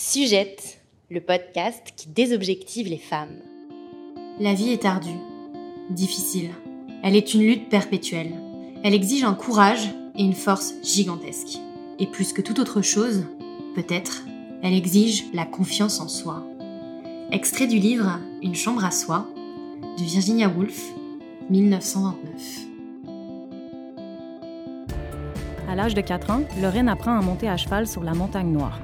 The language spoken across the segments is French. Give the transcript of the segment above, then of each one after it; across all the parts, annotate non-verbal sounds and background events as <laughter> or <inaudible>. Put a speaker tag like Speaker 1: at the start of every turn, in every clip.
Speaker 1: Sujette, le podcast qui désobjective les femmes.
Speaker 2: La vie est ardue, difficile. Elle est une lutte perpétuelle. Elle exige un courage et une force gigantesques. Et plus que toute autre chose, peut-être, elle exige la confiance en soi. Extrait du livre Une chambre à soi de Virginia Woolf, 1929.
Speaker 3: À l'âge de 4 ans, Lorraine apprend à monter à cheval sur la montagne noire.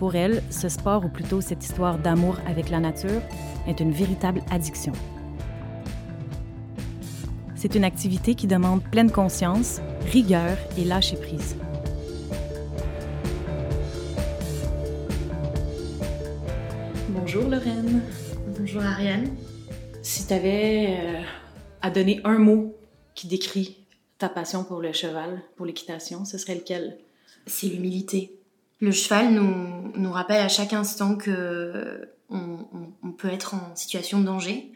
Speaker 3: Pour elle, ce sport, ou plutôt cette histoire d'amour avec la nature, est une véritable addiction. C'est une activité qui demande pleine conscience, rigueur et lâcher prise. Bonjour Lorraine.
Speaker 2: Bonjour Ariane.
Speaker 3: Si tu avais euh, à donner un mot qui décrit ta passion pour le cheval, pour l'équitation, ce serait lequel?
Speaker 2: C'est l'humilité. Le cheval nous, nous, rappelle à chaque instant que on, on, peut être en situation de danger.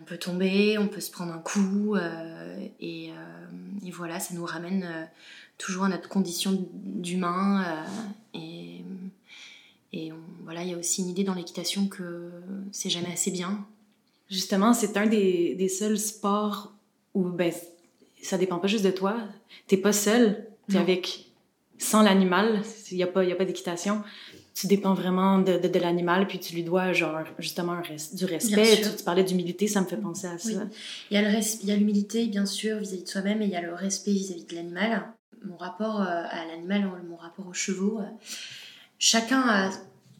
Speaker 2: On peut tomber, on peut se prendre un coup, euh, et, euh, et, voilà, ça nous ramène euh, toujours à notre condition d'humain. Et, et on, voilà, il y a aussi une idée dans l'équitation que c'est jamais assez bien.
Speaker 3: Justement, c'est un des, des, seuls sports où ben, ça dépend pas juste de toi. T'es pas seul, t'es avec sans l'animal, il n'y a pas, y a pas d'équitation. Tu dépends vraiment de, de, de l'animal, puis tu lui dois genre justement res du respect. Tu, tu, parlais d'humilité, ça me fait penser à ça.
Speaker 2: Oui. Il y a l'humilité, bien sûr, vis-à-vis -vis de soi-même, et il y a le respect vis-à-vis -vis de l'animal. Mon rapport euh, à l'animal, mon rapport aux chevaux, euh, chacun a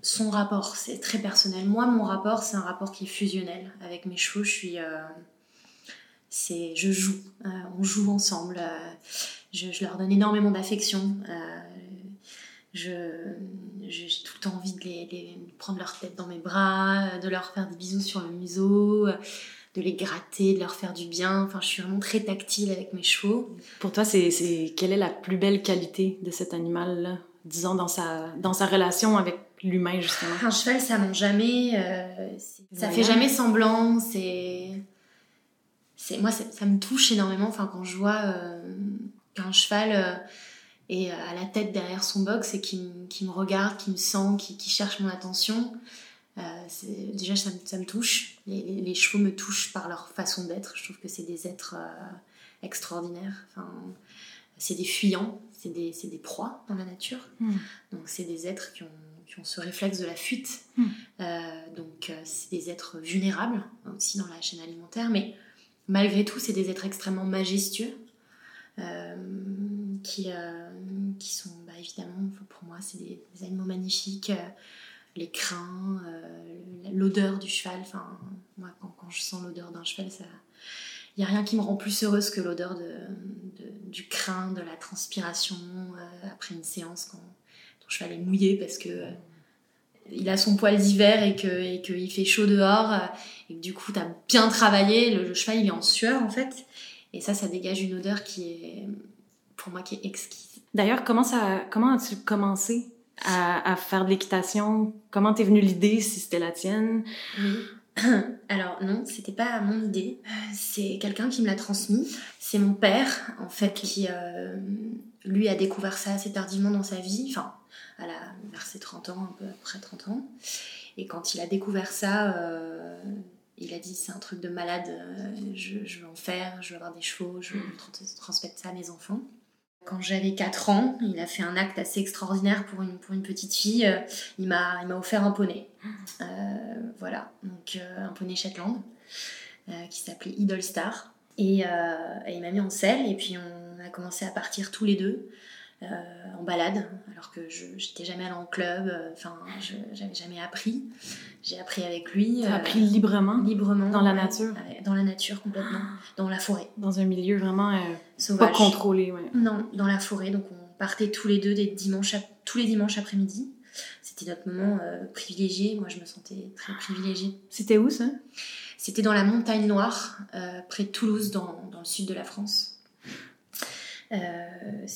Speaker 2: son rapport, c'est très personnel. Moi, mon rapport, c'est un rapport qui est fusionnel. Avec mes chevaux, je suis... Euh, c'est je joue, euh, on joue ensemble. Euh, je, je, leur donne énormément d'affection. Euh, je j'ai tout le temps envie de, les, les, prendre leur tête dans mes bras, de leur faire des bisous sur le museau, de les gratter, de leur faire du bien. Enfin, je suis vraiment très tactile avec mes chevaux.
Speaker 3: Pour toi, c'est quelle est la plus belle qualité de cet animal-là, disons dans sa dans sa relation avec l'humain justement?
Speaker 2: Un cheval, ça ment jamais, euh, ça fait jamais semblant, c'est c'est moi ça me touche énormément enfin quand je vois euh, qu'un cheval euh, est à la tête derrière son box et qui, qui me regarde qui me sent qui, qui cherche mon attention. Euh, déjà ça, ça, me touche. Les, les, les, chevaux me touchent par leur façon d'être. Je trouve que c'est des êtres euh, extraordinaires. Enfin c'est des fuyants c'est des, des, proies dans la nature.
Speaker 3: Mm.
Speaker 2: donc c'est des êtres qui ont qui ont ce réflexe de la fuite.
Speaker 3: Mm.
Speaker 2: donc c'est des êtres vulnérables aussi dans la chaîne alimentaire. Mais malgré tout, c'est des êtres extrêmement majestueux. euh, qui, euh, qui sont bah, évidemment, pour moi, c'est des, des, animaux magnifiques. Euh, les crins, euh, l'odeur du cheval. Enfin, moi, quand, je sens l'odeur d'un cheval, ça. Il n'y a rien qui me rend plus heureuse que l'odeur de, du crin, de la transpiration euh, après une séance quand ton cheval est mouillé parce que il a son poil d'hiver et que et qu'il fait chaud dehors et que du coup tu as bien travaillé le, le, cheval il est en sueur en fait et ça ça dégage une odeur qui est pour moi qui est exquise.
Speaker 3: D'ailleurs comment ça comment as-tu commencé à, à faire de l'équitation? Comment t'es venue l'idée si c'était la tienne?
Speaker 2: Oui. <coughs> alors non c'était pas mon idée. C'est quelqu'un qui me l'a transmis. C'est mon père en fait qui euh, lui a découvert ça assez tardivement dans sa vie. Enfin à la, vers ses 30 ans, un peu après 30 ans. Et quand il a découvert ça, euh, il a dit c'est un truc de malade, euh, je, veux en faire, je veux avoir des chevaux, je veux transmettre ça à mes enfants. Quand j'avais 4 ans, il a fait un acte assez extraordinaire pour une, pour une petite fille. Euh, il m'a offert un poney. Euh, voilà, donc un poney Shetland qui s'appelait Idol Star. Et, et il m'a mis en selle et puis on a commencé à partir tous les deux. Euh, en balade, alors que je n'étais jamais allée en club, enfin, euh, je n'avais jamais appris. J'ai appris avec lui.
Speaker 3: Tu as appris librement
Speaker 2: Librement.
Speaker 3: Dans la nature?
Speaker 2: Dans la nature, complètement. Dans la forêt.
Speaker 3: Dans un milieu vraiment Sauvage. pas contrôlé, ouais.
Speaker 2: Non, dans la forêt. Donc on partait tous les deux des dimanches, tous les dimanches après-midi. C'était notre moment euh, privilégié. Moi, je me sentais très privilégiée.
Speaker 3: C'était où ça?
Speaker 2: C'était dans la montagne noire, euh, près de Toulouse, dans, dans le sud de la France. Euh,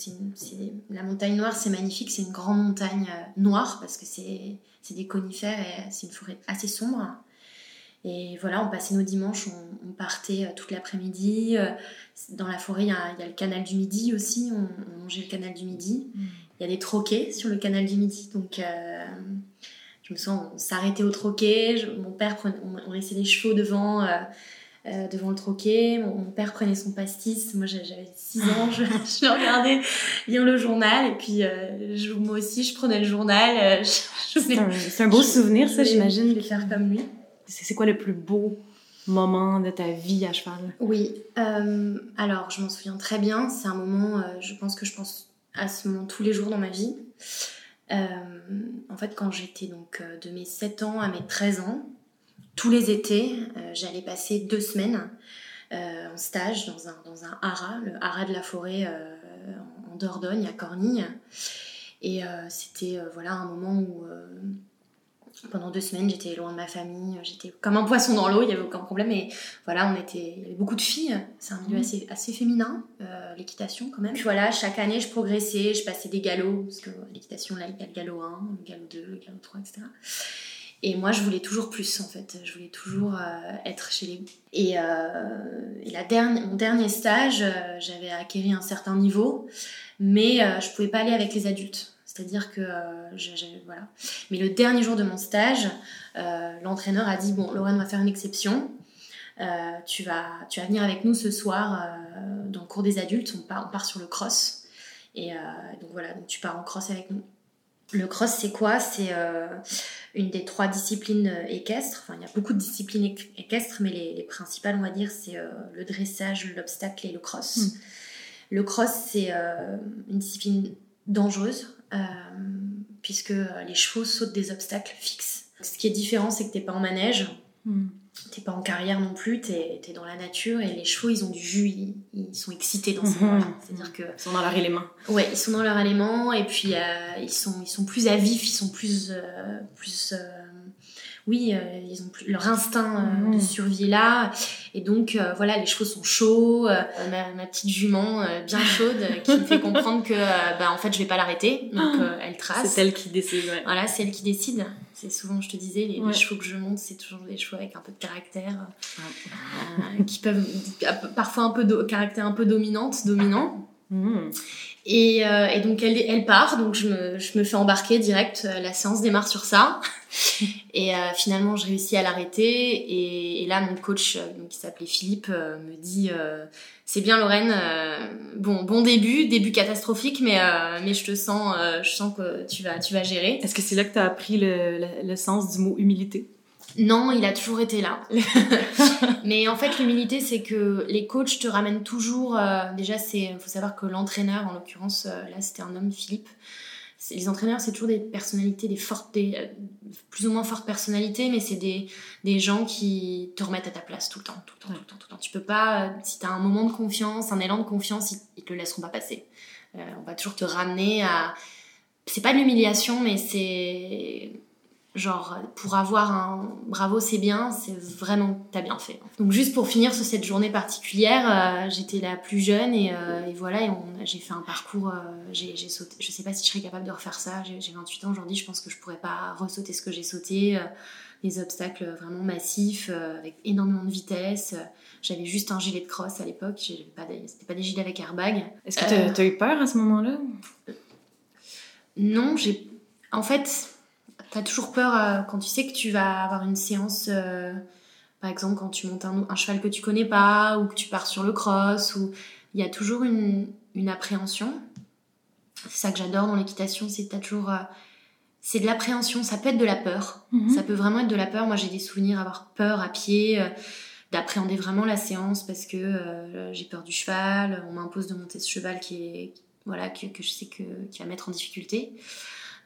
Speaker 2: la montagne noire, c'est magnifique, c'est une grande montagne euh, noire parce que c'est des conifères et c'est une forêt assez sombre. Et voilà, on passait nos dimanches, on, partait euh, toute l'après-midi. Dans la forêt, il y, a, le canal du Midi aussi, on, on longeait le canal du Midi. Il y a des troquets sur le canal du Midi. Donc, euh, je me sens, on s'arrêtait au troquet. Mon père, prenait, on, laissait les chevaux devant, euh, euh, devant le troquet. Mon, mon père prenait son pastis. Moi, j'avais 6 ans. Je, <laughs> je le regardais lire le journal. Et puis, euh, je- moi aussi, je prenais le journal. euh, <laughs>
Speaker 3: C'est un, beau souvenir, ça, j'imagine.
Speaker 2: voulais faire comme lui.
Speaker 3: C'est quoi le plus beau moment de ta vie à cheval?
Speaker 2: Oui, euh, alors je m'en souviens très bien. C'est un moment, je pense que je pense à ce moment tous les jours dans ma vie. En fait, quand j'étais donc de mes 7 ans à mes 13 ans, tous les étés, euh, j'allais passer deux semaines euh, en stage dans un, dans un haras, le haras de la forêt euh, en Dordogne, à Cornille. Et c'était voilà un moment où pendant deux semaines j'étais loin de ma famille, j'étais comme un poisson dans l'eau, il n'y avait aucun problème. Et voilà, on était, il y avait beaucoup de filles. C'est un milieu
Speaker 3: Mhm.
Speaker 2: assez, assez féminin, euh, l'équitation quand même. Puis voilà, chaque année je progressais, je passais des galops parce que l'équitation là il y a le galop 1, le galop 2, le galop 3, etc. Et moi, je voulais toujours plus, en fait. Je voulais toujours euh, être chez les... Et, euh, et la dernière, mon dernier stage, euh, j'avais acquéri un certain niveau, mais je pouvais pas aller avec les adultes. C'est-à-dire que... voilà. Mais le dernier jour de mon stage, l'entraîneur a dit, bon, Lorraine, on va faire une exception. Tu, vas, tu vas venir avec nous ce soir dans le cours des adultes. On part, on part sur le cross. Et donc voilà, tu pars en cross avec nous. Le cross, c'est quoi? C'est euh, une des trois disciplines euh, équestres. Enfin, il y a beaucoup de disciplines équ- équestres, mais les, les principales, on va dire, c'est euh, le dressage, l'obstacle et le cross.
Speaker 3: Mm.
Speaker 2: Le cross, c'est euh, une discipline dangereuse, puisque les chevaux sautent des obstacles fixes. Ce qui est différent, c'est que t'es pas en manège,
Speaker 3: Hmm.
Speaker 2: T'es pas en carrière non plus, t'es es dans la nature, et les chevaux, ils ont du jus, ils, ils sont excités dans ce
Speaker 3: Mhm.
Speaker 2: moment-là. C'est-à-dire que
Speaker 3: Ils sont dans leur élément.
Speaker 2: Ouais, ils sont dans leur élément et puis euh, ils, sont, ils sont plus à vif, ils sont plus. euh, plus euh, oui, euh, ils ont plus, leur instinct euh, de
Speaker 3: Mhm.
Speaker 2: survie est là. Et donc, euh, voilà, les chevaux sont chauds. euh, ma, ma petite jument euh, bien <laughs> chaude qui me fait comprendre que, euh, bah, en fait, je vais pas l'arrêter. Donc, euh, elle trace.
Speaker 3: C'est elle qui décide. ouais.
Speaker 2: Voilà, c'est elle qui décide. C'est souvent, je te disais, les, chevaux que je monte, c'est toujours des chevaux avec un peu de caractère, euh, qui peuvent parfois un peu de caractère un peu dominante, dominant.
Speaker 3: Hmm.
Speaker 2: Et, euh, et donc elle, elle part, donc je me, je me fais embarquer direct, euh, la séance démarre sur ça. <laughs> Et euh, finalement je réussis à l'arrêter et, et là mon coach euh, donc, qui s'appelait Philippe euh, me dit euh, c'est bien Lorraine, euh, bon bon début, début catastrophique mais, euh, mais je te sens, euh, je sens que tu vas, tu vas gérer.
Speaker 3: Est-ce que c'est là que tu as appris le, le- le sens du mot humilité?
Speaker 2: Non, il a toujours été là. <laughs> Mais en fait, l'humilité, c'est que les coachs te ramènent toujours. euh, déjà, c'est faut savoir que l'entraîneur, en l'occurrence, euh, là, c'était un homme, Philippe. Les entraîneurs, c'est toujours des personnalités, des fortes, des, euh, plus ou moins fortes personnalités, mais c'est des, des gens qui te remettent à ta place tout le temps, tout le temps, tout le temps, tout le temps. Tu peux pas, si tu as un moment de confiance, un élan de confiance, ils, ils te le laisseront pas passer. On va toujours te ramener à. C'est pas de l'humiliation, mais c'est genre pour avoir un bravo c'est bien c'est vraiment t'as bien fait donc juste pour finir sur cette journée particulière euh, j'étais la plus jeune et, euh, et voilà et j'ai fait un parcours euh, j'ai sauté je sais pas si je serais capable de refaire ça j'ai j'ai 28 ans aujourd'hui je pense que je pourrais pas ressauter ce que j'ai sauté euh, des obstacles vraiment massifs avec énormément de vitesse j'avais juste un gilet de cross à l'époque c'était pas des gilets avec airbag
Speaker 3: Est-ce que tu as, eu peur à ce moment-là?
Speaker 2: Non, j'ai. En fait, t'as toujours peur euh, quand tu sais que tu vas avoir une séance. euh, par exemple, quand tu montes un, un cheval que tu connais pas, ou que tu pars sur le cross, ou il y a toujours une, une appréhension. C'est ça que j'adore dans l'équitation, c'est que t'as toujours. euh, c'est de l'appréhension, ça peut être de la peur.
Speaker 3: Mhm.
Speaker 2: Ça peut vraiment être de la peur. Moi, j'ai des souvenirs avoir peur à pied, d'appréhender vraiment la séance parce que euh, j'ai peur du cheval. On m'impose de monter ce cheval qui est, voilà, que, que je sais que qui va mettre en difficulté.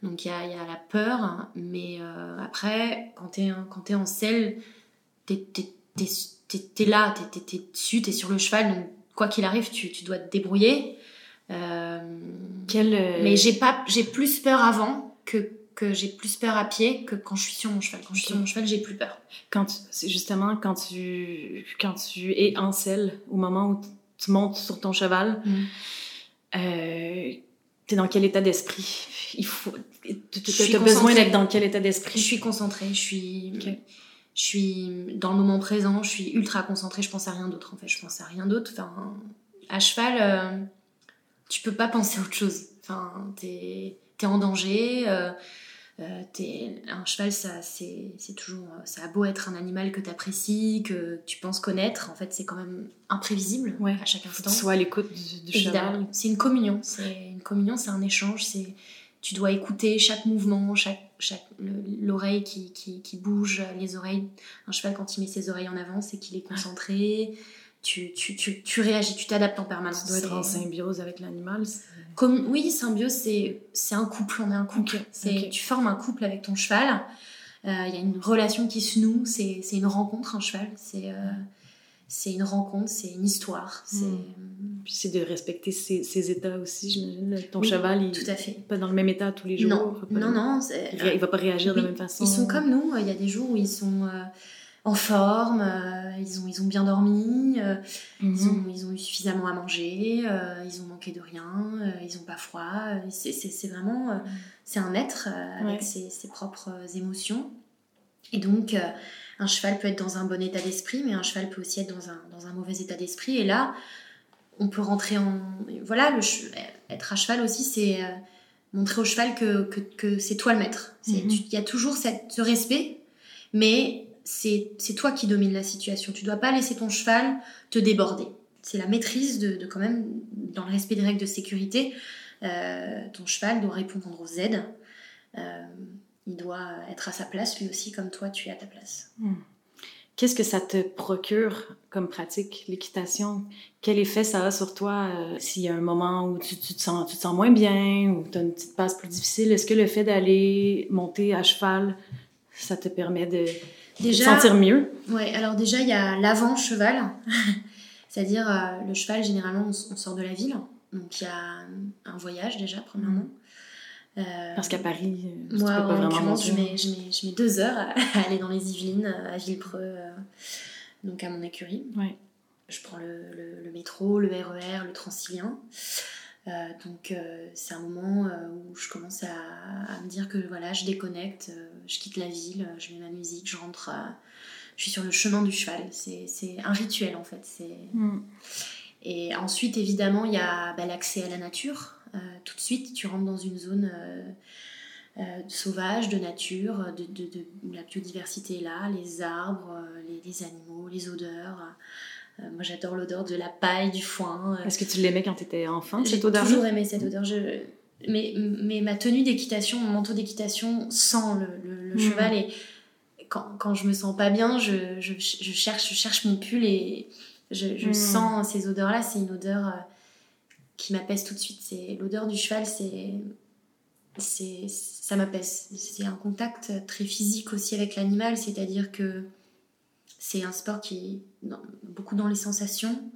Speaker 2: Donc il y a, il y a la peur, mais euh, après, quand t'es t'es en selle, t'es t'es là, t'es- t'es dessus, t'es sur le cheval, donc quoi qu'il arrive, tu, tu dois te débrouiller. Euh,
Speaker 3: Quel, euh,
Speaker 2: mais j'ai pas, j'ai plus peur avant que que j'ai plus peur à pied que quand je suis sur mon cheval. Quand je suis sur mon cheval, j'ai plus peur.
Speaker 3: quand tu- c'est justement quand tu quand tu es en selle au moment où tu montes sur ton cheval
Speaker 2: Mm.
Speaker 3: euh, t'es dans quel état d'esprit? Il faut
Speaker 2: Je
Speaker 3: tu
Speaker 2: suis
Speaker 3: as besoin d'être dans quel état
Speaker 2: Je
Speaker 3: d'esprit
Speaker 2: suis concentrée, je suis, je suis dans le moment présent, je suis ultra concentrée, je pense à rien d'autre en fait, je pense à rien d'autre. Enfin, à cheval, euh, tu peux pas penser à autre chose. Enfin, t'es es en danger. Euh, euh, un cheval, ça, c'est toujours, ça a beau être un animal que tu apprécies, que tu penses connaître, en fait, c'est quand même imprévisible à chaque instant.
Speaker 3: Soit à l'écoute du, cheval.
Speaker 2: C'est une communion. C'est une communion, c'est un échange. C'est tu dois écouter chaque mouvement, chaque, chaque l'oreille qui, qui, qui, bouge, les oreilles. Un cheval, quand il met ses oreilles en avant, c'est qu'il est concentré. Tu, tu, tu, tu, réagis, tu t'adaptes en permanence.
Speaker 3: Tu dois être en symbiose avec l'animal.
Speaker 2: Comme, oui, symbiose, c'est, c'est un couple, on est un couple. c'est, Tu formes un couple avec ton cheval. Euh, il y a une relation qui se noue, c'est, c'est une rencontre, un cheval. C'est, euh, c'est une rencontre, c'est une histoire. C'est... Hmm.
Speaker 3: Puis c'est de respecter ses, états aussi, j'imagine. Ton cheval, il
Speaker 2: tout à fait.
Speaker 3: pas dans le même état tous les jours.
Speaker 2: Non, non, non.
Speaker 3: Il, va pas réagir de la même façon.
Speaker 2: Ils sont comme nous. Il y a des jours où ils sont euh, en forme, euh, ils, ont, ils ont bien dormi, euh, ils, mhm. ont, ils ont eu suffisamment à manger, ils ont manqué de rien, ils ont pas froid. C'est, vraiment... C'est un être avec ses, ses, propres émotions. Et donc un cheval peut être dans un bon état d'esprit, mais un cheval peut aussi être dans un, dans un mauvais état d'esprit. Et là, on peut rentrer en... Voilà, le être à cheval aussi, c'est euh, montrer au cheval que, que, que c'est toi le maître. Mhm. Il y a toujours cette, ce respect, mais c'est toi qui domines la situation. Tu dois pas laisser ton cheval te déborder. C'est la maîtrise de, de, quand même, dans le respect des règles de sécurité, euh, ton cheval doit répondre aux aides. Euh, il doit être à sa place lui aussi comme toi tu es à ta place. Hmm.
Speaker 3: Qu'est-ce que ça te procure comme pratique, l'équitation? Quel effet ça a sur toi euh, s'il y a un moment où tu, te sens, tu te sens moins bien ou tu as une petite passe plus difficile? Est-ce que le fait d'aller monter à cheval, ça te permet de, te sentir mieux?
Speaker 2: Oui, alors déjà, il y a l'avant-cheval. <laughs> C'est-à-dire, euh, le cheval, généralement, on, sort de la ville. Donc, il y a un voyage déjà, premièrement.
Speaker 3: Euh, Parce qu'à Paris,
Speaker 2: euh, moi, tu peux pas vraiment je mets, je, mets, je mets, deux heures <laughs> à aller dans les Yvelines, à Villepreux, euh, donc à mon écurie.
Speaker 3: Ouais.
Speaker 2: Je prends le, le, métro, le RER, le Transilien. donc c'est un moment où je commence à, à, me dire que voilà, je déconnecte, je quitte la ville, je mets ma musique, je rentre, je suis sur le chemin du cheval. C'est un rituel en fait. Mm. Et ensuite, évidemment, il y a bah, l'accès à la nature. Euh, tout de suite, tu rentres dans une zone euh, euh, sauvage, de nature, de, la biodiversité est là, les arbres, les, animaux, les odeurs. moi, j'adore l'odeur de la paille, du foin.
Speaker 3: Est-ce que tu l'aimais quand tu étais enfant,
Speaker 2: cette odeur J'ai toujours aimé cette odeur. Je... Mais, mais, ma tenue d'équitation, mon manteau d'équitation sent le, mmh. cheval et quand, quand, je me sens pas bien, je, je, je cherche, je cherche mon pull et je, je mmh. sens ces odeurs-là. C'est une odeur qui m'apaise tout de suite. C'est l'odeur du cheval, c'est c'est ça m'apaise. C'est un contact très physique aussi avec l'animal, c'est-à-dire que c'est un sport qui est beaucoup dans les sensations,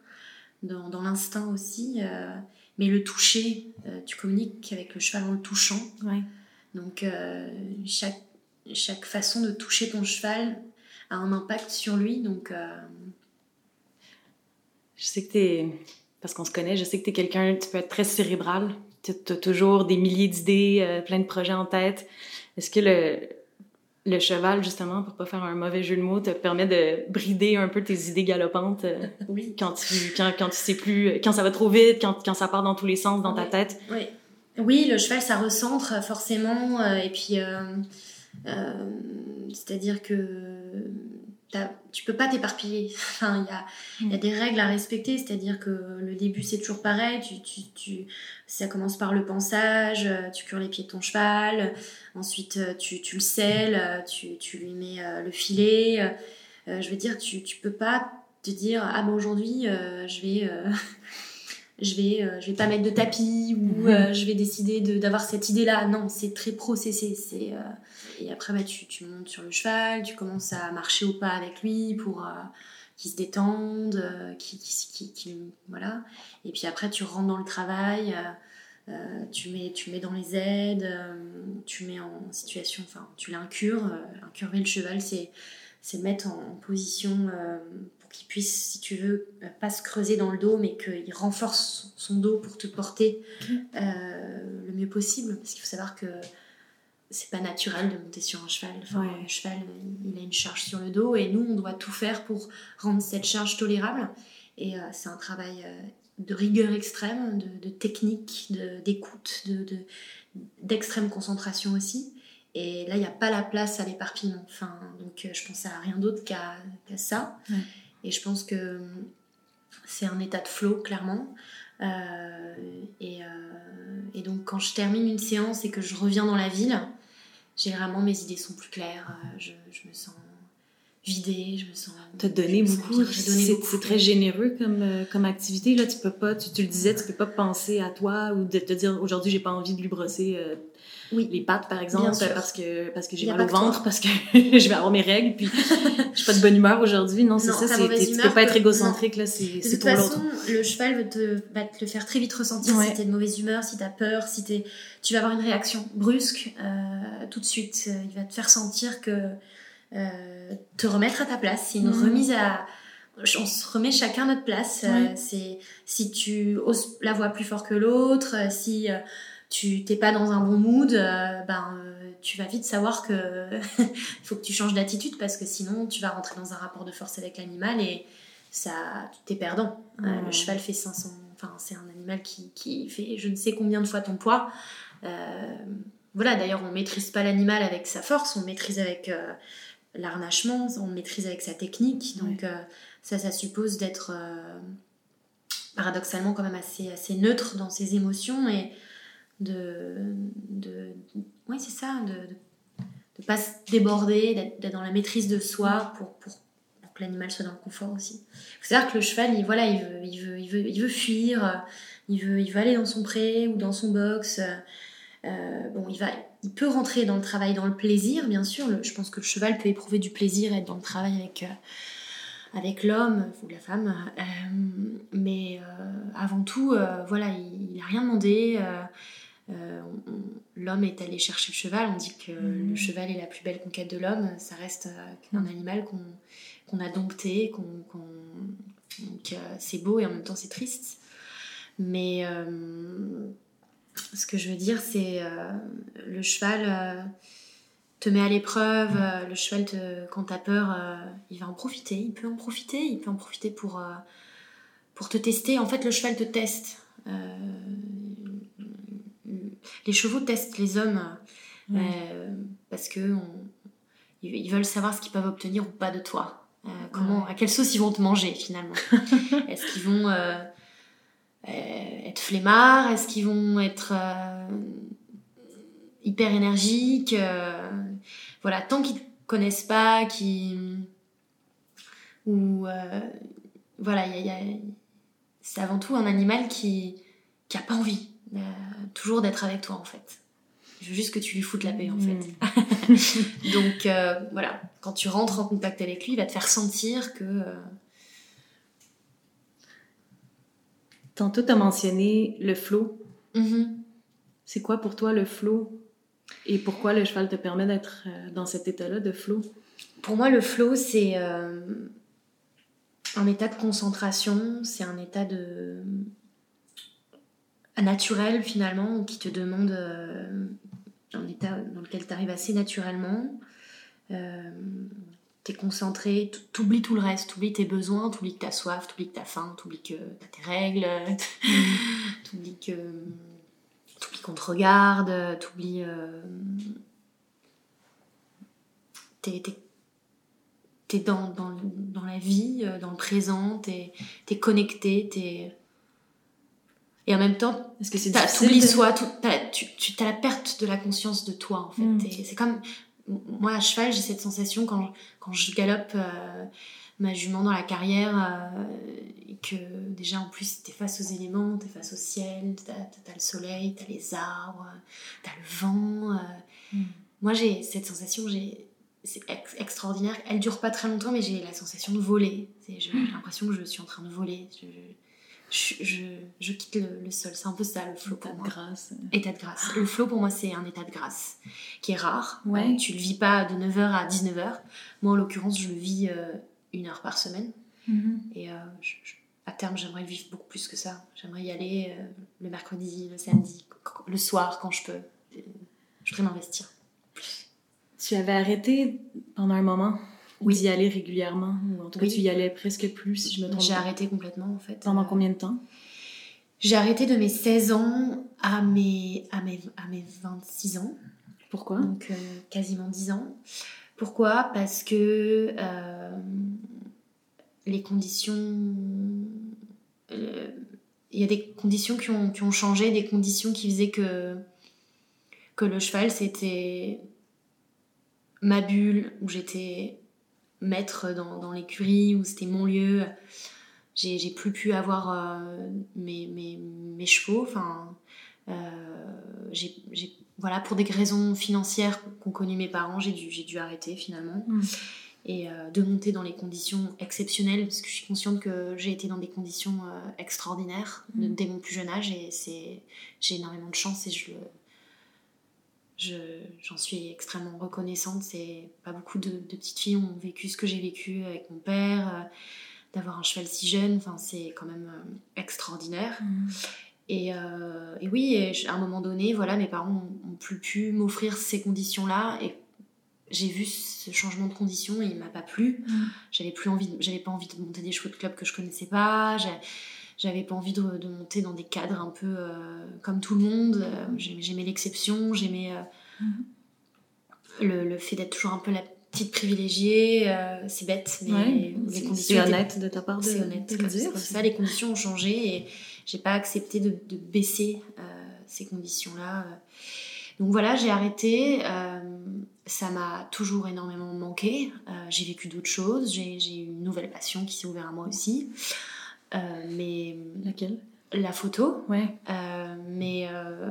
Speaker 2: dans, dans l'instinct aussi, euh, mais le toucher, euh, tu communiques avec le cheval en le touchant. Donc euh, chaque, chaque façon de toucher ton cheval a un impact sur lui. Donc
Speaker 3: je sais que tu es parce qu'on se connaît, je sais que tu es quelqu'un, tu peux être très cérébral, tu as toujours des milliers d'idées, euh, plein de projets en tête. Est-ce que le, le cheval, justement, pour pas faire un mauvais jeu de mots, te permet de brider un peu tes idées galopantes euh, <laughs>
Speaker 2: oui.
Speaker 3: quand tu quand, quand tu sais plus quand ça va trop vite, quand, quand ça part dans tous les sens dans ta tête?
Speaker 2: Oui. Oui, le cheval ça recentre forcément euh, et puis c'est-à-dire que tu peux pas t'éparpiller. <laughs> Enfin, il y a, mm. des règles à respecter, c'est-à-dire que le début c'est toujours pareil. Tu, tu, ça commence par le pansage, tu cures les pieds de ton cheval, ensuite tu, tu le selles, tu, tu lui mets euh, le filet. Euh, je veux dire, tu, tu peux pas te dire ah ben aujourd'hui euh, je vais <laughs> je vais je vais pas mettre de tapis ou mm-hmm. je vais décider d'avoir cette idée là. Non, c'est très processé. C'est et après, bah, tu, tu, montes sur le cheval, tu commences à marcher au pas avec lui pour euh, qu'il se détende, euh, qui voilà. Et puis après, tu rentres dans le travail, euh, tu, mets, tu mets dans les aides, tu mets en situation, enfin, tu l'incures. incurver le cheval, c'est, c'est mettre en, position qu'il puisse, si tu veux, pas se creuser dans le dos, mais qu'il renforce son dos pour te porter le mieux possible. Parce qu'il faut savoir que c'est pas naturel de monter sur un cheval. Un cheval, il a une charge sur le dos et nous, on doit tout faire pour rendre cette charge tolérable. Et euh, c'est un travail euh, de rigueur extrême, de, de technique, d'écoute, de, d'extrême concentration aussi. Et là, il n'y a pas la place à l'éparpillement. Enfin, donc, je pense à rien d'autre qu'à ça. Et je pense que c'est un état de flow, clairement. Euh, et, et, donc, quand je termine une séance et que je reviens dans la ville, généralement, mes idées sont plus claires. je me sens vidée, je me sens.
Speaker 3: T'as donné beaucoup. C'est très généreux comme, euh, comme activité. Là, tu peux pas, tu, le disais, tu peux pas penser à toi ou de te dire aujourd'hui j'ai pas envie de lui brosser euh, oui. les pattes par exemple parce que parce que j'ai mal au ventre, parce que <laughs> je vais avoir mes règles, puis <laughs> je suis pas de bonne humeur aujourd'hui. Non, c'est ça. C'est, tu peux pas être égocentrique là. C'est,
Speaker 2: de toute façon, le cheval va te, va te le faire très vite ressentir si t'es de mauvaise humeur, si t'as peur, si t'es, tu vas avoir une réaction brusque euh, tout de suite. Il va te faire sentir que te remettre à ta place. C'est une mhm. remise à. On se remet chacun à notre place. Euh, c'est si tu oses la voix plus fort que l'autre, euh, si tu t'es pas dans un bon mood, ben tu vas vite savoir que <laughs> faut que tu changes d'attitude parce que sinon tu vas rentrer dans un rapport de force avec l'animal et ça t'es perdant. le cheval fait 500, enfin c'est un animal qui, qui, fait je ne sais combien de fois ton poids. voilà, d'ailleurs on maîtrise pas l'animal avec sa force, on maîtrise avec l'arnachement, on le maîtrise avec sa technique. Donc euh, ça, ça suppose d'être euh, paradoxalement quand même assez, assez neutre dans ses émotions et de... de, oui, c'est ça, de ne pas se déborder, d'être dans la maîtrise de soi pour, pour, que l'animal soit dans le confort aussi. Il faut savoir que le cheval, il, voilà, il, veut, il, veut, il, veut, il veut fuir, il veut, il veut aller dans son pré ou dans son box. Euh, bon, il va, il peut rentrer dans le travail, dans le plaisir, bien sûr. je pense que le cheval peut éprouver du plaisir et être dans le travail avec, euh, avec l'homme ou la femme. Euh, mais avant tout, voilà, il n'a rien demandé. l'homme est allé chercher le cheval. On dit que le mmh. cheval est la plus belle conquête de l'homme. Ça reste un animal qu'on a dompté, qu'on, c'est beau et en même temps c'est triste. Mais ce que je veux dire, c'est euh, le cheval euh, te met à l'épreuve, euh, le cheval, te, quand t'as peur, il va en profiter, il peut en profiter, il peut en profiter pour, pour te tester. En fait, le cheval te teste. les chevaux testent les hommes parce que ils veulent savoir ce qu'ils peuvent obtenir ou pas de toi. comment, à quelle sauce ils vont te manger finalement <laughs> Est-ce qu'ils vont être flemmards Est-ce qu'ils vont être euh, hyper énergiques euh, Voilà, tant qu'ils ne connaissent pas, qui ou voilà, c'est avant tout un animal qui qui a pas envie toujours d'être avec toi en fait. Je veux juste que tu lui foutes la paix en fait. Hmm. <laughs> Donc voilà, quand tu rentres en contact avec lui, il va te faire sentir que
Speaker 3: Tantôt, tu as mentionné le flow.
Speaker 2: Mm-hmm.
Speaker 3: C'est quoi pour toi le flow? Et pourquoi le cheval te permet d'être euh, dans cet état-là de flow?
Speaker 2: Pour moi, le flow, c'est euh, un état de concentration, c'est un état de naturel finalement qui te demande euh, un état dans lequel tu arrives assez naturellement t'es concentré, t'oublies tout le reste, t'oublies tes besoins, t'oublies que t'as soif, t'oublies que t'as faim, t'oublies que t'as tes règles, <laughs> t'oublies que t'oublies qu'on te regarde, t'oublies euh... t'es, t'es, dans, dans, dans, la vie, euh, dans le présent, t'es, t'es connecté, t'es et en même temps, que c'est t'oublies de... soi, tu, tu as la perte de la conscience de toi en fait. Mm. C'est comme moi à cheval j'ai cette sensation quand, quand je galope euh, ma jument dans la carrière euh, et que déjà en plus t'es face aux éléments t'es face au ciel t'as as, le soleil t'as les arbres t'as le vent euh. mm. moi j'ai cette sensation j'ai c'est extraordinaire elle dure pas très longtemps mais j'ai la sensation de voler j'ai l'impression que je suis en train de voler je, je, je, quitte le, sol. C'est un peu ça le flow.
Speaker 3: État de grâce.
Speaker 2: État de grâce. Le flow pour moi, c'est un état de grâce qui est rare. Ouais. tu le vis pas de 9h à 19h. Moi, en l'occurrence, je le vis euh, une heure par semaine. Mm-hmm. Et euh, à terme, j'aimerais vivre beaucoup plus que ça. J'aimerais y aller euh, le mercredi, le samedi, le soir, quand je peux. Je voudrais m'investir.
Speaker 3: Tu avais arrêté pendant un moment? Oui. d'y aller régulièrement Ou en tout cas, tu y allais presque plus, si je me trompe
Speaker 2: J'ai arrêté complètement, en fait.
Speaker 3: Pendant combien de temps?
Speaker 2: J'ai arrêté de mes 16 ans à mes, à mes, à mes 26 ans.
Speaker 3: Pourquoi?
Speaker 2: Donc euh, quasiment 10 ans. Pourquoi? Parce que euh, les conditions... euh, Il y a des conditions qui ont, qui ont changé, des conditions qui faisaient que, que le cheval, c'était ma bulle, où j'étais maître dans, dans l'écurie, où c'était mon lieu. J'ai plus pu avoir euh, mes, mes, mes chevaux. Enfin, euh, voilà, pour des raisons financières qu'ont connues mes parents, j'ai dû, arrêter finalement.
Speaker 3: Mm.
Speaker 2: Et euh, de monter dans les conditions exceptionnelles, parce que je suis consciente que j'ai été dans des conditions euh, extraordinaires de-
Speaker 3: Mm.
Speaker 2: dès mon plus jeune âge, et c'est j'ai énormément de chance et je le- je- j'en suis extrêmement reconnaissante. C'est pas beaucoup de, de petites filles ont vécu ce que j'ai vécu avec mon père, euh, d'avoir un cheval si jeune, enfin c'est quand même euh, extraordinaire. Et, euh, et oui, et à un moment donné, voilà, mes parents ont, ont plus pu m'offrir ces conditions-là et j'ai vu ce changement de conditions et il m'a pas plu.
Speaker 3: Mm.
Speaker 2: J'avais plus envie, j'avais pas envie de monter des chevaux de club que je connaissais pas. J'avais pas envie de, de monter dans des cadres un peu euh, comme tout le monde. Euh, j'ai- J'aimais l'exception, j'aimais euh,
Speaker 3: Mhm.
Speaker 2: le, le fait d'être toujours un peu la petite privilégiée. euh, c'est bête, mais
Speaker 3: Ouais,
Speaker 2: les
Speaker 3: c'est-
Speaker 2: conditions
Speaker 3: c'est honnête de ta part de,
Speaker 2: c'est honnête,
Speaker 3: de
Speaker 2: comme,
Speaker 3: dire.
Speaker 2: comme ça, les conditions ont changé et j'ai pas accepté de, de baisser ces conditions-là. Donc voilà, j'ai arrêté. euh, ça m'a toujours énormément manqué. Euh, j'ai vécu d'autres choses. J'ai j'ai eu une nouvelle passion qui s'est ouverte à moi aussi. Euh, mais
Speaker 3: Laquelle?
Speaker 2: la photo,
Speaker 3: Ouais.
Speaker 2: euh, mais, euh,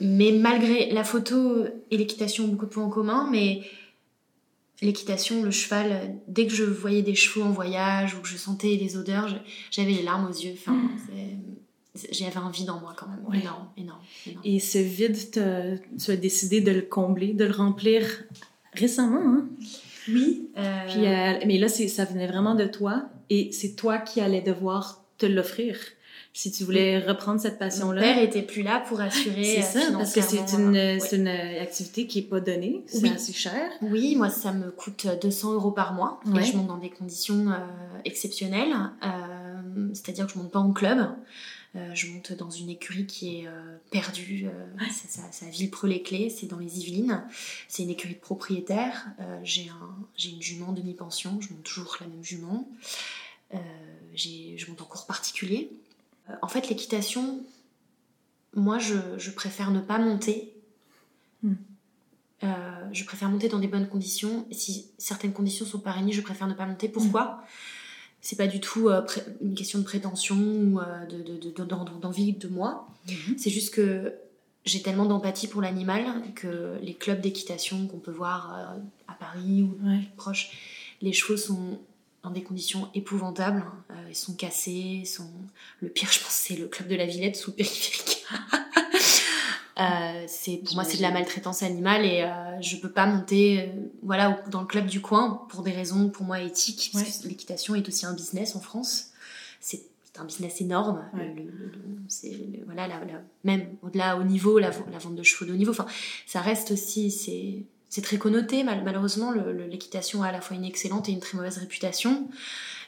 Speaker 2: mais malgré la photo et l'équitation ont beaucoup de points en commun, mais l'équitation, le cheval, dès que je voyais des chevaux en voyage ou que je sentais les odeurs, j'avais les larmes aux yeux. Enfin, c'est- j'avais un vide en moi quand même,
Speaker 3: Ouais.
Speaker 2: énorme, énorme, énorme.
Speaker 3: Et ce vide, tu as décidé de le combler, de le remplir récemment. Hein?
Speaker 2: Oui. euh,
Speaker 3: Puis, euh, mais là, ça venait vraiment de toi et c'est toi qui allais devoir te l'offrir. Si tu voulais reprendre cette
Speaker 2: mon
Speaker 3: passion-là.
Speaker 2: père était plus là pour assurer
Speaker 3: C'est
Speaker 2: euh,
Speaker 3: ça, parce que c'est
Speaker 2: financièrement,
Speaker 3: une,
Speaker 2: euh,
Speaker 3: c'est une activité qui n'est pas donnée, c'est
Speaker 2: Oui.
Speaker 3: assez cher.
Speaker 2: Oui, moi ça me coûte 200 euros par mois
Speaker 3: Ouais.
Speaker 2: et je monte dans des conditions euh, exceptionnelles. Euh, C'est-à-dire que je monte pas en club, Euh, je monte dans une écurie qui est euh, perdue. euh,
Speaker 3: Ouais.
Speaker 2: ça, à Villepreux-les-Clés, c'est dans les Yvelines. C'est une écurie de propriétaire. Euh, j'ai un, j'ai une jument demi-pension, je monte toujours la même jument. Je monte en cours particulier. En fait, l'équitation, moi je, je préfère ne pas monter euh, je préfère monter dans des bonnes conditions. Si certaines conditions sont pas réunies, je préfère ne pas monter. Pourquoi? C'est pas du tout euh, une question de prétention ou euh, de- de- de- d'en- d'envie de moi. C'est juste que j'ai tellement d'empathie pour l'animal que les clubs d'équitation qu'on peut voir euh, à Paris ou
Speaker 3: Ouais.
Speaker 2: proches, les chevaux sont dans des conditions épouvantables. Euh, ils sont cassés, sont... le pire, je pense, c'est le club de la Villette sous le périphérique. <laughs> Euh, c'est pour moi c'est de la maltraitance animale et euh, je peux pas monter euh, voilà dans le club du coin pour des raisons pour moi éthiques parce
Speaker 3: Ouais.
Speaker 2: que l'équitation est aussi un business en France c'est un business énorme
Speaker 3: Ouais.
Speaker 2: Le- le- le- c'est le- voilà la- la- même au-delà au niveau la, la vente de chevaux de haut niveau enfin ça reste aussi c'est c'est très connoté mal- malheureusement l'équitation a à la fois une excellente et une très mauvaise réputation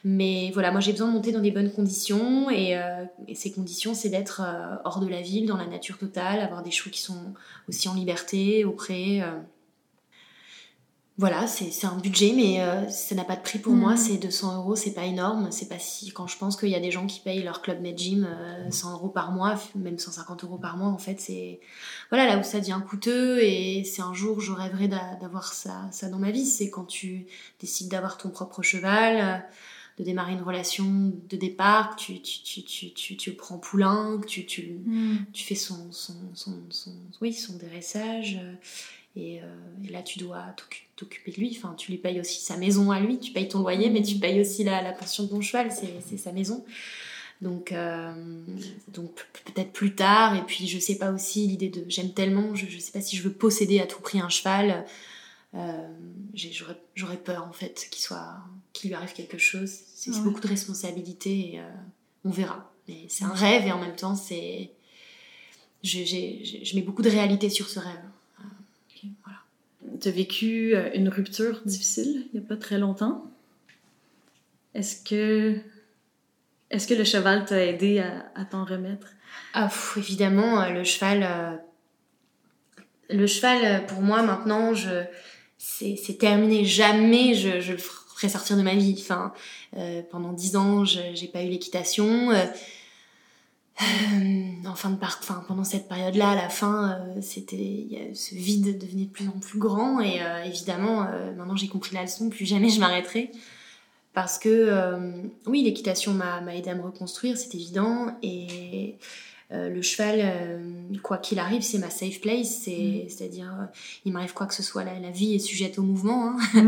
Speaker 2: mais voilà, moi j'ai besoin de monter dans des bonnes conditions et, euh, ces conditions c'est d'être euh, hors de la ville, dans la nature totale, avoir des chevaux qui sont aussi en liberté, au pré. euh. Voilà, c'est un budget mais euh, ça n'a pas de prix pour moi, c'est 200 euros, c'est pas énorme. C'est pas si. Quand je pense qu'il y a des gens qui payent leur club Med Gym euh, 100 euros par mois, même 150 euros par mois, en fait c'est. Voilà, là où ça devient coûteux et c'est un jour je rêverais d'a- d'avoir ça, ça dans ma vie, c'est quand tu décides d'avoir ton propre cheval. euh, de démarrer une relation de départ, que tu, tu, tu, tu, tu, tu prends poulain, que tu, tu,
Speaker 3: Mm.
Speaker 2: tu fais son, son, son, son, oui, son dressage. euh, Et, euh, et là, tu dois t'occu- t'occuper de lui. Enfin, tu lui payes aussi sa maison à lui. Tu payes ton loyer, mais tu payes aussi la, la pension de ton cheval. C'est sa maison. Donc, euh, donc peut-être plus tard. Et puis, je sais pas aussi l'idée de. J'aime tellement. Je, je sais pas si je veux posséder à tout prix un cheval. Euh, J'aurais peur en fait qu'il soit, qu'il lui arrive quelque chose. C'est
Speaker 3: ouais.
Speaker 2: beaucoup de responsabilité et on verra. Mais c'est un rêve et en même temps c'est, je mets beaucoup de réalité sur ce rêve.
Speaker 3: Tu as vécu euh, une rupture difficile il n'y a pas très longtemps. Est-ce que Est-ce que le cheval t'a aidé à, t'en remettre?
Speaker 2: Ah, évidemment, euh, le cheval. Euh, le cheval, pour moi, maintenant, c'est, terminé. Jamais je, le ferai sortir de ma vie. Enfin, pendant dix ans, j'ai pas eu l'équitation. En fin de part, enfin, pendant cette période-là, à la fin, c'était, ce vide devenait de plus en plus grand. Et évidemment, maintenant j'ai compris la leçon, plus jamais je m'arrêterai parce que euh, oui, l'équitation m'a aidé à me reconstruire, c'est évident, et euh, le cheval, euh, quoi qu'il arrive, c'est ma safe place, c'est-à-dire, mm. il m'arrive quoi que ce soit, la, la vie est sujette au mouvement, hein. <laughs>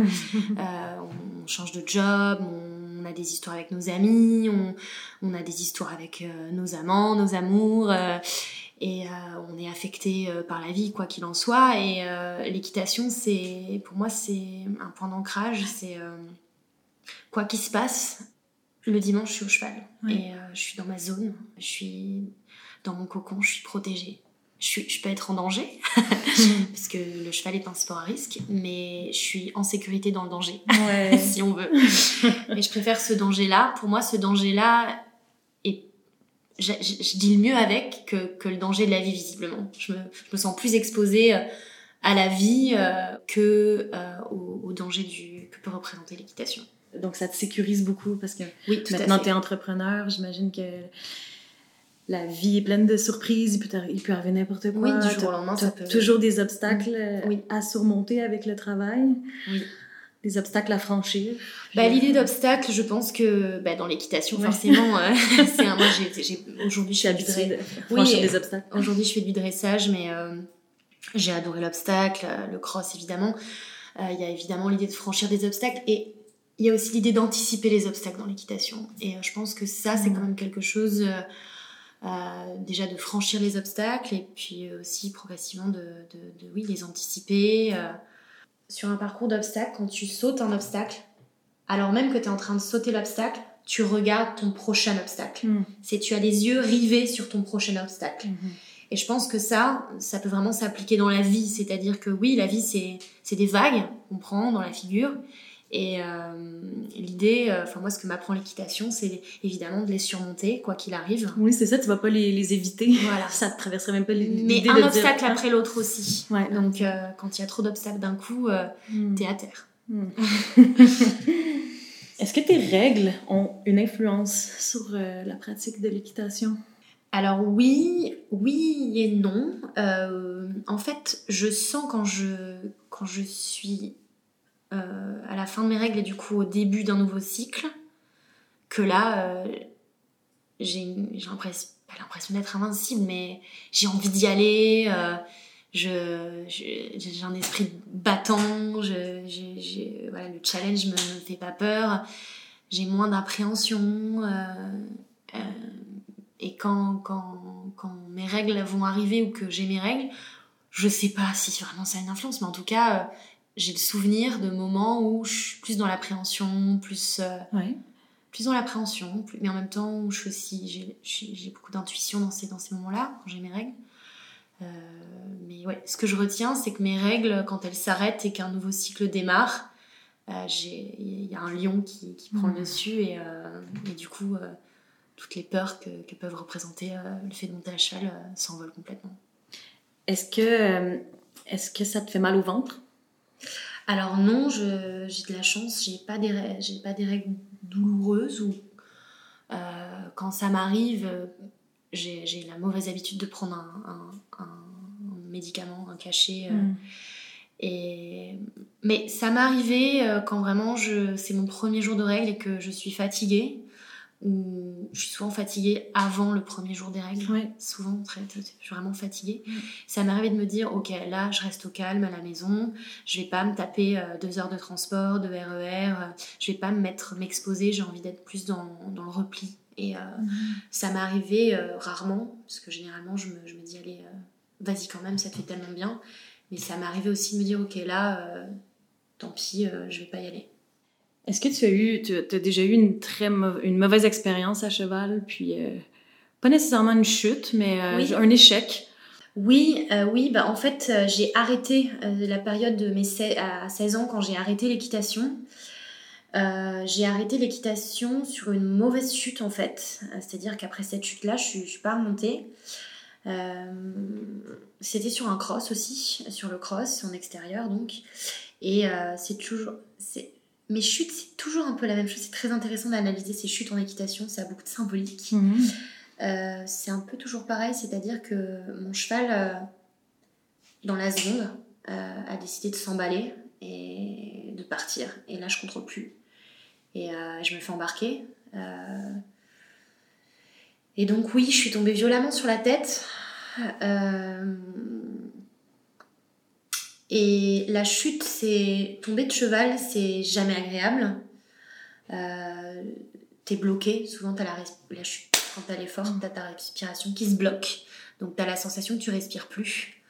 Speaker 2: on, change de job, on, a des histoires avec nos amis, on, on a des histoires avec nos amants, nos amours, et on est affecté par la vie, quoi qu'il en soit, et l'équitation, c'est, pour moi, c'est un point d'ancrage, c'est quoi qu'il se passe, le dimanche, je suis au cheval. Et euh, je suis dans ma zone, je suis dans mon cocon, je suis protégée. Je, je peux être en danger, <laughs> parce que le cheval est un sport à risque, mais je suis en sécurité dans le danger, <laughs> si on veut. et je préfère ce danger-là. Pour moi, ce danger-là, et je, dis le mieux avec que, que, le danger de la vie, visiblement. Je me, je me sens plus exposée euh, à la vie euh, que au, au, danger du, que peut représenter l'équitation.
Speaker 3: Donc, ça te sécurise beaucoup parce que maintenant, tu es entrepreneur. J'imagine que la vie est pleine de surprises. Il peut, il peut arriver n'importe quoi.
Speaker 2: Oui, du jour au lendemain, ça peut...
Speaker 3: toujours des obstacles euh, à surmonter avec le travail. Oui. Des obstacles à franchir.
Speaker 2: Bah, L'idée d'obstacle, je pense que bah, dans l'équitation, forcément, euh, <laughs> <laughs> c'est un... moi, aujourd'hui, je suis habituée
Speaker 3: de franchir des obstacles.
Speaker 2: Aujourd'hui, je fais du dressage, mais euh, j'ai adoré l'obstacle, le cross, évidemment. Il y a évidemment l'idée de franchir des obstacles. Et il y a aussi l'idée d'anticiper les obstacles dans l'équitation. Et je pense que ça, c'est quand mm. même quelque chose, euh, euh, déjà de franchir les obstacles et puis aussi progressivement de, de, oui, les anticiper. Sur un parcours d'obstacles, quand tu sautes un obstacle, alors même que tu es en train de sauter l'obstacle, tu regardes ton prochain obstacle. Mm. C'est tu as les yeux rivés sur ton prochain obstacle. Mm-hmm. Et je pense que ça, ça peut vraiment s'appliquer dans la vie. C'est-à-dire que oui, la vie, c'est des vagues qu'on prend dans la figure. Et euh, l'idée, euh, enfin moi ce que m'apprend l'équitation, c'est évidemment de les surmonter, quoi qu'il arrive.
Speaker 3: Oui, c'est ça, tu vas pas les, les éviter. Voilà. <laughs> ça te traverserait même pas l'idée
Speaker 2: Mais un obstacle après l'autre aussi. Ouais. Donc euh, quand il y a trop d'obstacles d'un coup, hmm. t'es à terre. Hmm. <laughs>
Speaker 3: Est-ce que tes règles ont une influence sur la pratique de l'équitation?
Speaker 2: Alors oui, oui et non. en fait, je sens quand je, quand je suis euh, à la fin de mes règles et du coup au début d'un nouveau cycle, que là, euh, j'ai l'impression, l'impression d'être invincible, mais j'ai envie d'y aller. Euh, je, j'ai un esprit battant, le challenge me, me fait pas peur, j'ai moins d'appréhension. et quand, quand, quand mes règles vont arriver ou que j'ai mes règles, je sais pas si vraiment ça a une influence, mais en tout cas, j'ai le souvenir de moments où je suis plus dans l'appréhension, plus, euh, plus dans l'appréhension, mais en même temps où je suis aussi, j'ai beaucoup d'intuition dans ces, dans ces moments-là, quand j'ai mes règles. Euh, mais ouais, ce que je retiens, c'est que mes règles, quand elles s'arrêtent et qu'un nouveau cycle démarre, euh, il y a un lion qui, qui prend le mmh. dessus et, et du coup, toutes les peurs que, que peuvent représenter le fait de monter à cheval s'envolent complètement.
Speaker 3: Est-ce que, est-ce que ça te fait mal au ventre?
Speaker 2: Alors non, j'ai de la chance, j'ai pas des j'ai pas des règles douloureuses ou euh, quand ça m'arrive, j'ai la mauvaise habitude de prendre un, médicament, un cachet. Euh, et mais ça m'est arrivé euh, quand vraiment c'est mon premier jour de règles et que je suis fatiguée où je suis souvent fatiguée avant le premier jour des règles. Souvent, très, je suis vraiment fatiguée. Ça m'est arrivé de me dire, ok, là, je reste au calme à la maison. Je vais pas me taper euh, deux heures de transport, de RER. Euh, je vais pas me mettre, m'exposer. J'ai envie d'être plus dans, dans, le repli. Et euh, mhm. ça m'est arrivé rarement, parce que généralement, je me, je me dis, allez, vas-y quand même, ça te fait tellement bien. Mais ça m'est arrivé aussi de me dire, ok, là, tant pis, je vais pas y aller.
Speaker 3: Est-ce que tu as eu, tu as déjà eu une très une mauvaise expérience à cheval, puis euh, pas nécessairement une chute, mais euh, un échec?
Speaker 2: Oui, euh, oui, bah en fait j'ai arrêté la période de mes à 16 ans quand j'ai arrêté l'équitation. J'ai arrêté l'équitation sur une mauvaise chute en fait. C'est-à-dire qu'après cette chute-là, je suis, je suis pas remontée. C'était sur un cross aussi, sur le cross en extérieur donc. Et c'est toujours. Mes chutes, c'est toujours un peu la même chose. C'est très intéressant d'analyser ces chutes en équitation. Ça a beaucoup de symbolique.
Speaker 3: Mhm.
Speaker 2: Euh, c'est un peu toujours pareil, c'est-à-dire que mon cheval, euh, dans la seconde, euh, a décidé de s'emballer et de partir. Et là, je contrôle plus. Et je me fais embarquer. Et donc, oui, je suis tombée violemment sur la tête. Euh, Et la chute, c'est tomber de cheval, c'est jamais agréable. Euh, T'es bloqué, souvent t'as la, la chute quand est forte, t'as ta respiration qui se bloque. Donc t'as la sensation que tu respires plus.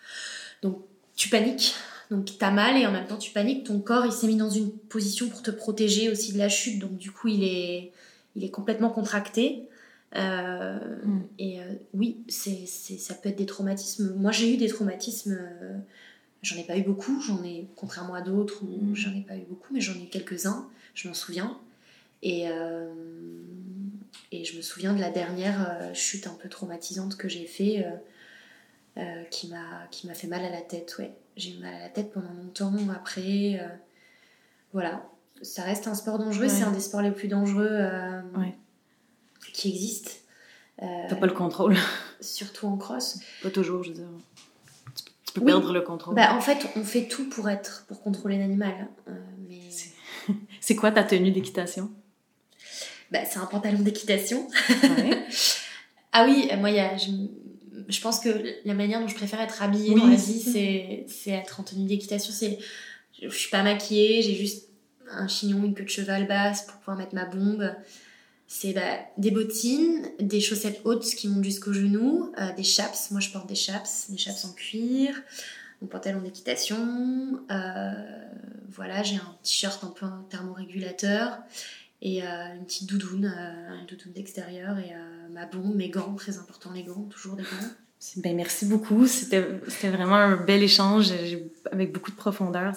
Speaker 2: Donc tu paniques, donc t'as mal et en même temps tu paniques. Ton corps il s'est mis dans une position pour te protéger aussi de la chute, donc du coup il est, il est complètement contracté. Euh,
Speaker 3: Mm.
Speaker 2: Et euh, oui, c'est, c'est, ça peut être des traumatismes. Moi j'ai eu des traumatismes. euh, J'en ai pas eu beaucoup, j'en ai, contrairement à d'autres, où
Speaker 3: Mm.
Speaker 2: j'en ai pas eu beaucoup, mais j'en ai eu quelques-uns, je m'en souviens. Et, euh, et je me souviens de la dernière euh, chute un peu traumatisante que j'ai fait, euh, euh, qui m'a qui m'a fait mal à la tête, ouais. J'ai eu mal à la tête pendant longtemps après. euh, voilà, ça reste un sport dangereux,
Speaker 3: Ouais.
Speaker 2: c'est un des sports les plus dangereux
Speaker 3: Ouais.
Speaker 2: qui existent.
Speaker 3: T'as pas le contrôle. <laughs>
Speaker 2: surtout en cross.
Speaker 3: Pas toujours, je veux dire. Tu, peux- tu peux
Speaker 2: Oui.
Speaker 3: perdre le contrôle.
Speaker 2: Bah, en fait, on fait tout pour être pour contrôler l'animal. euh, mais <laughs>
Speaker 3: C'est- quoi ta tenue d'équitation?
Speaker 2: bah, c'est un pantalon d'équitation.
Speaker 3: Ouais. <laughs>
Speaker 2: Ah oui, moi, y a, je, je pense que la manière dont je préfère être habillée
Speaker 3: Oui.
Speaker 2: dans la vie, c'est, c'est être en tenue d'équitation. C'est, je, je suis pas maquillée, j'ai juste un chignon, une queue de cheval basse pour pouvoir mettre ma bombe. C'est bah, des bottines, des chaussettes hautes qui montent jusqu'aux genoux, euh, des chaps. Moi, je porte des chaps, des chaps en cuir, mon pantalon d'équitation. euh, voilà, j'ai un t-shirt un peu un thermorégulateur et euh, une petite doudoune, une doudoune d'extérieur et ma bombe, mes gants, très important les gants, toujours des gants.
Speaker 3: Ben, merci beaucoup. C'était vraiment un bel échange avec beaucoup de profondeur.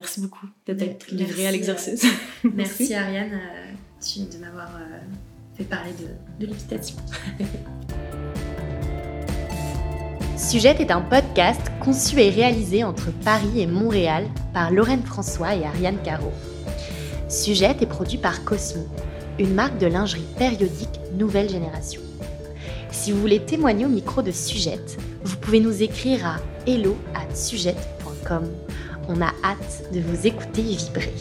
Speaker 3: Merci beaucoup
Speaker 2: Merci,
Speaker 3: livré à l'exercice. <laughs>
Speaker 2: Merci Ariane tu- de m'avoir euh, fait parler de, de <laughs>
Speaker 1: est un podcast conçu et réalisé entre Paris et Montréal par Lorraine François et Ariane Caro. Sujette est produit par Cosmo, une marque de lingerie périodique nouvelle génération. Si vous voulez témoigner au micro de Sujette, vous pouvez nous écrire à hello@sujette.com. On a hâte de vous écouter vibrer.